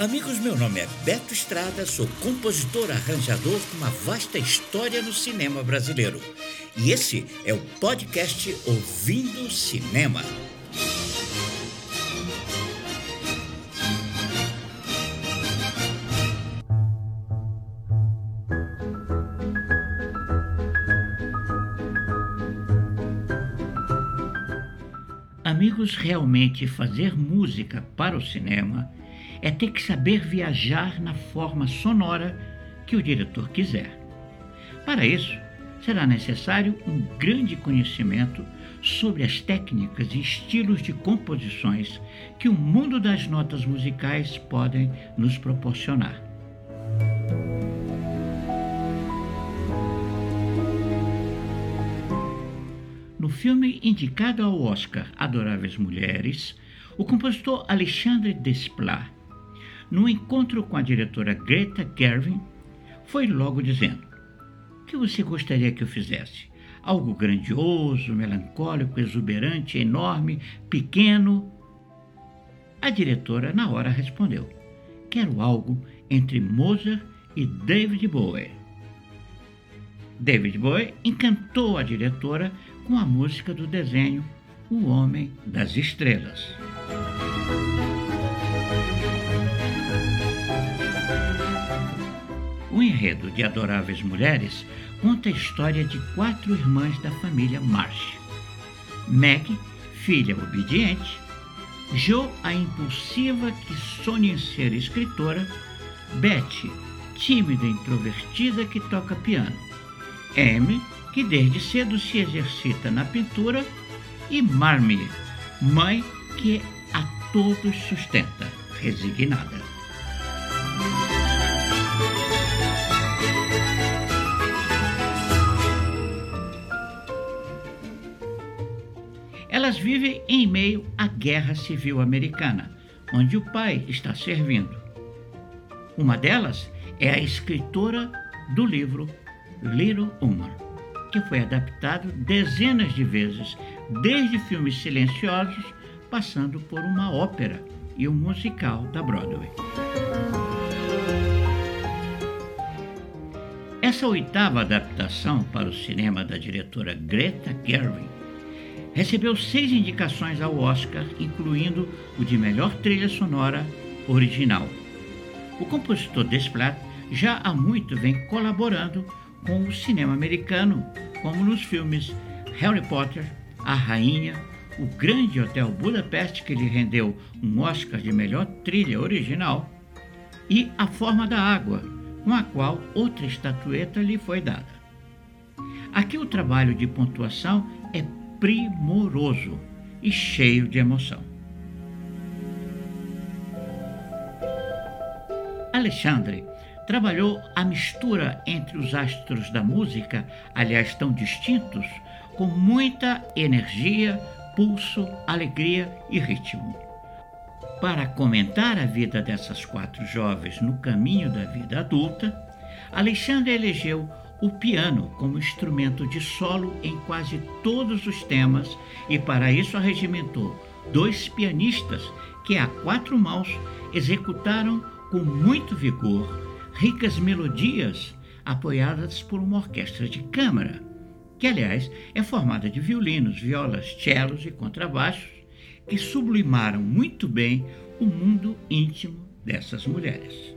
Amigos, meu nome é Beto Estrada, sou compositor arranjador com uma vasta história no cinema brasileiro. E esse é o podcast Ouvindo Cinema. Amigos, realmente fazer música para o cinema é ter que saber viajar na forma sonora que o diretor quiser. Para isso, será necessário um grande conhecimento sobre as técnicas e estilos de composições que o mundo das notas musicais podem nos proporcionar. No filme indicado ao Oscar Adoráveis Mulheres, o compositor Alexandre Desplat no encontro com a diretora Greta Gerwig, foi logo dizendo: O que você gostaria que eu fizesse? Algo grandioso, melancólico, exuberante, enorme, pequeno? A diretora, na hora, respondeu: Quero algo entre Mozart e David Bowie. David Bowie encantou a diretora com a música do desenho O Homem das Estrelas. Enredo de Adoráveis Mulheres conta a história de quatro irmãs da família Marsh. Meg, filha obediente, Jo, a impulsiva que sonha em ser escritora, Betty, tímida e introvertida que toca piano, Amy, que desde cedo se exercita na pintura, e Marmee, mãe que a todos sustenta, resignada. Vivem em meio à Guerra Civil Americana, onde o pai está servindo. Uma delas é a escritora do livro Little Woman, que foi adaptado dezenas de vezes, desde filmes silenciosos, passando por uma ópera e um musical da Broadway. Essa oitava adaptação para o cinema da diretora Greta Gerwig recebeu seis indicações ao Oscar, incluindo o de melhor trilha sonora original. O compositor Desplat já há muito vem colaborando com o cinema americano, como nos filmes Harry Potter, A Rainha, O Grande Hotel Budapeste, que lhe rendeu um Oscar de melhor trilha original, e A Forma da Água, com a qual outra estatueta lhe foi dada. Aqui o trabalho de pontuação é primoroso e cheio de emoção. Alexandre trabalhou a mistura entre os astros da música, aliás tão distintos, com muita energia, pulso, alegria e ritmo. Para comentar a vida dessas quatro jovens no caminho da vida adulta, Alexandre elegeu o piano como instrumento de solo em quase todos os temas e para isso arregimentou dois pianistas que a quatro mãos executaram com muito vigor ricas melodias apoiadas por uma orquestra de câmara, que aliás é formada de violinos, violas, cellos e contrabaixos, que sublimaram muito bem o mundo íntimo dessas mulheres.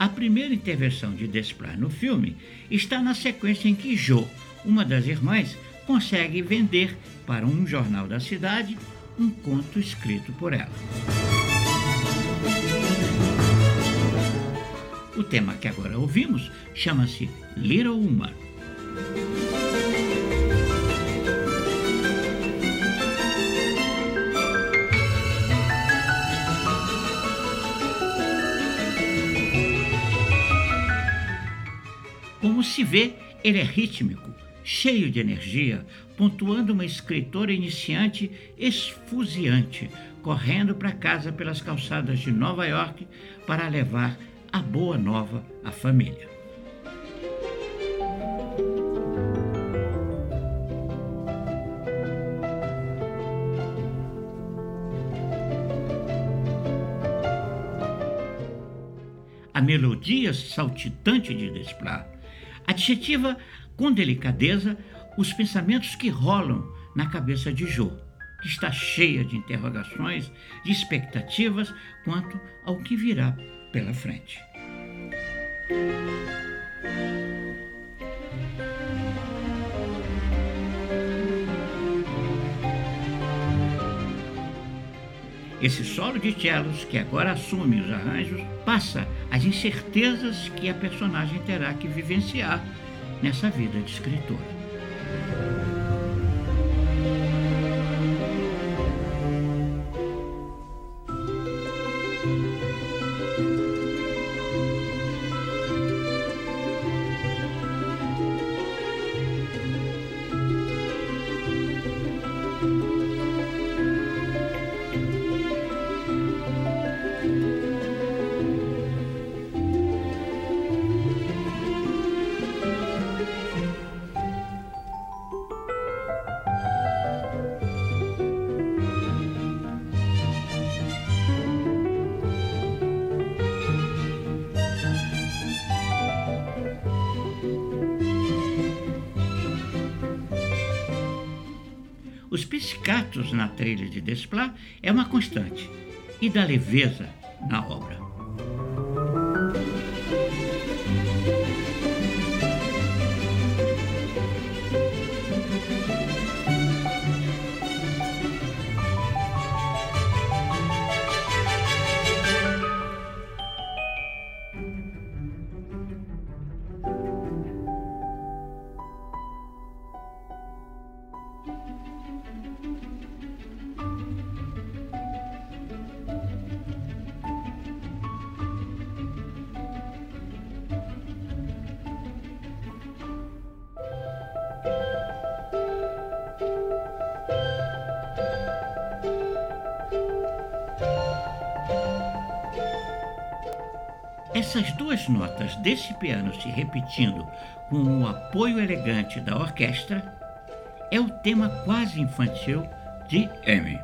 A primeira intervenção de Desplat no filme está na sequência em que Jo, uma das irmãs, consegue vender para um jornal da cidade um conto escrito por ela. O tema que agora ouvimos chama-se Little Woman. se vê, ele é rítmico, cheio de energia, pontuando uma escritora iniciante esfuziante, correndo para casa pelas calçadas de Nova York para levar a boa nova à família. A melodia saltitante de Desplat adjetiva com delicadeza os pensamentos que rolam na cabeça de Jô, que está cheia de interrogações, de expectativas quanto ao que virá pela frente. Esse solo de cellos, que agora assume os arranjos, passa as incertezas que a personagem terá que vivenciar nessa vida de escritora. Os piscatos na trilha de Desplat é uma constante, e da leveza na obra. Essas duas notas desse piano se repetindo com o apoio elegante da orquestra é o tema quase infantil de Amy.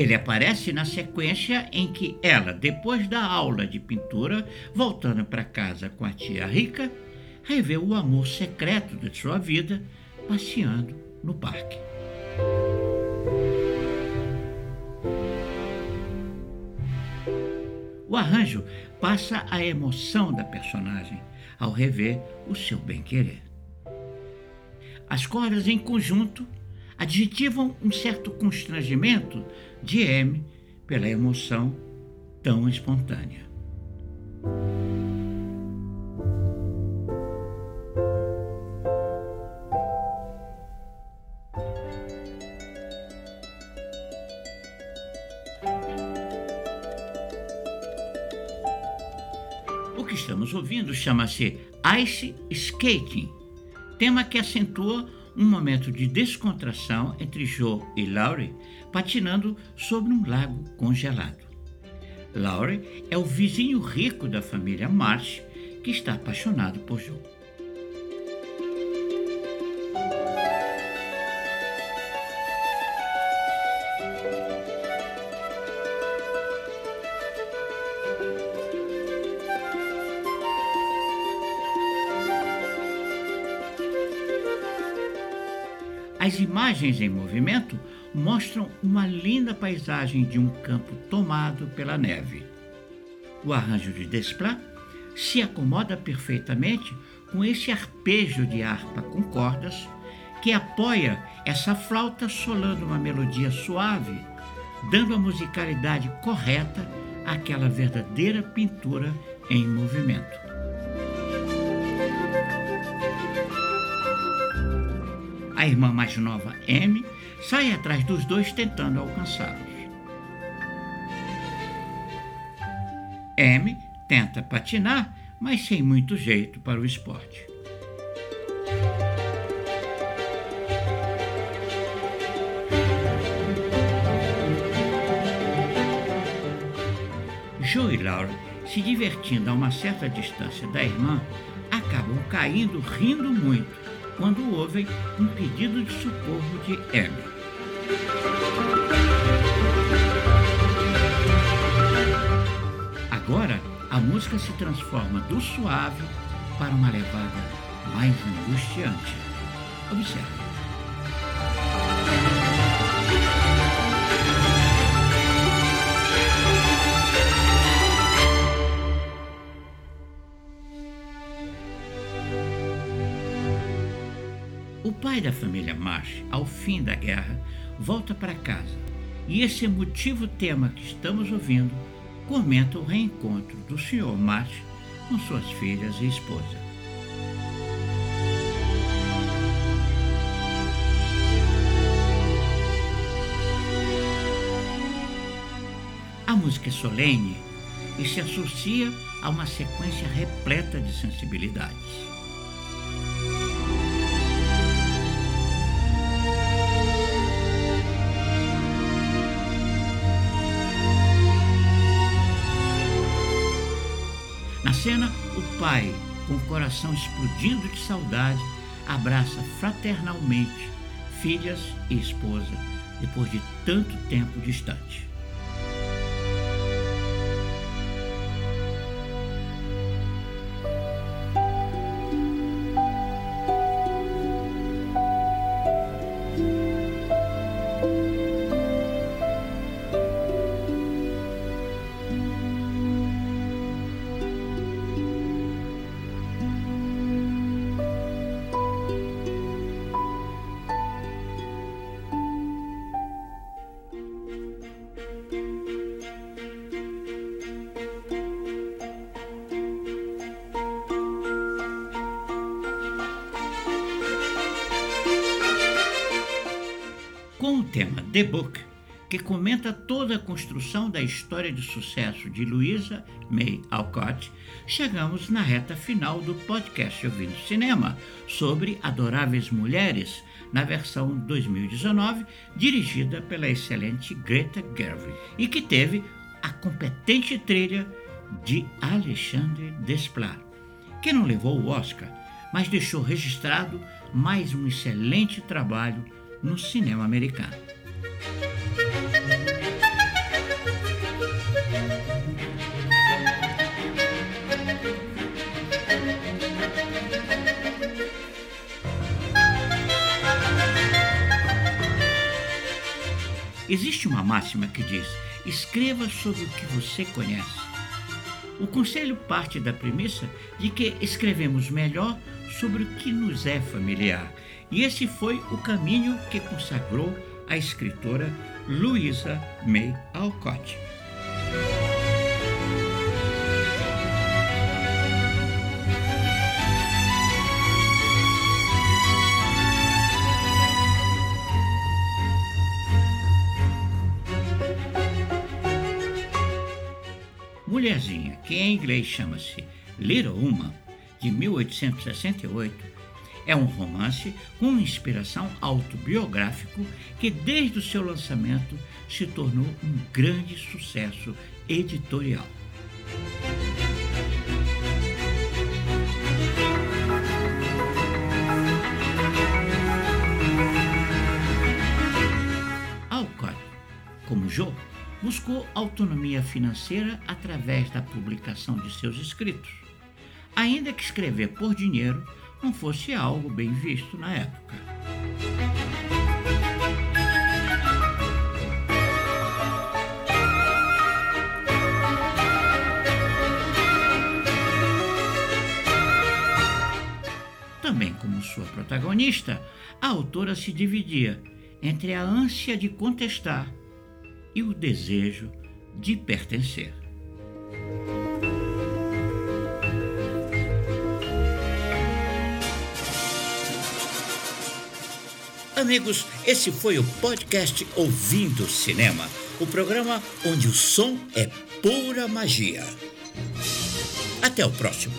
Ele aparece na sequência em que ela, depois da aula de pintura, voltando para casa com a tia rica, revê o amor secreto de sua vida passeando no parque. O arranjo passa a emoção da personagem ao rever o seu bem-querer. As cordas em conjunto adjetivam um certo constrangimento de M pela emoção tão espontânea. O que estamos ouvindo chama-se Ice Skating, tema que acentua um momento de descontração entre Joe e Laurie patinando sobre um lago congelado. Laurie é o vizinho rico da família Marsh que está apaixonado por Joe. As imagens em movimento mostram uma linda paisagem de um campo tomado pela neve. O arranjo de Desplat se acomoda perfeitamente com esse arpejo de harpa com cordas que apoia essa flauta solando uma melodia suave, dando a musicalidade correta àquela verdadeira pintura em movimento. A irmã mais nova, M, sai atrás dos dois tentando alcançá-los. M tenta patinar, mas sem muito jeito para o esporte. Joe e Laura se divertindo a uma certa distância da irmã, acabam caindo rindo muito quando ouvem um pedido de socorro de Amy. Agora, a música se transforma do suave para uma levada mais angustiante. Observe. Pai da família Marsh, ao fim da guerra, volta para casa e esse emotivo tema que estamos ouvindo comenta o reencontro do Sr. Marsh com suas filhas e esposa. A música é solene e se associa a uma sequência repleta de sensibilidades. Cena, o pai, com o coração explodindo de saudade, abraça fraternalmente filhas e esposa depois de tanto tempo distante. Com o tema The Book, que comenta toda a construção da história de sucesso de Louisa May Alcott, chegamos na reta final do podcast Ouvindo Cinema sobre Adoráveis Mulheres, na versão 2019, dirigida pela excelente Greta Gerwig, e que teve a competente trilha de Alexandre Desplat, que não levou o Oscar, mas deixou registrado mais um excelente trabalho no cinema americano. Existe uma máxima que diz: escreva sobre o que você conhece. O conselho parte da premissa de que escrevemos melhor sobre o que nos é familiar e esse foi o caminho que consagrou a escritora Louisa May Alcott. Que em inglês chama-se Little Woman, de 1868, é um romance com inspiração autobiográfico que, desde o seu lançamento, se tornou um grande sucesso editorial. Alcott, como Joe, buscou autonomia financeira através da publicação de seus escritos, ainda que escrever por dinheiro não fosse algo bem visto na época. Também como sua protagonista, a autora se dividia entre a ânsia de contestar e o desejo de pertencer. Amigos, esse foi o podcast Ouvindo Cinema, o programa onde o som é pura magia. Até o próximo.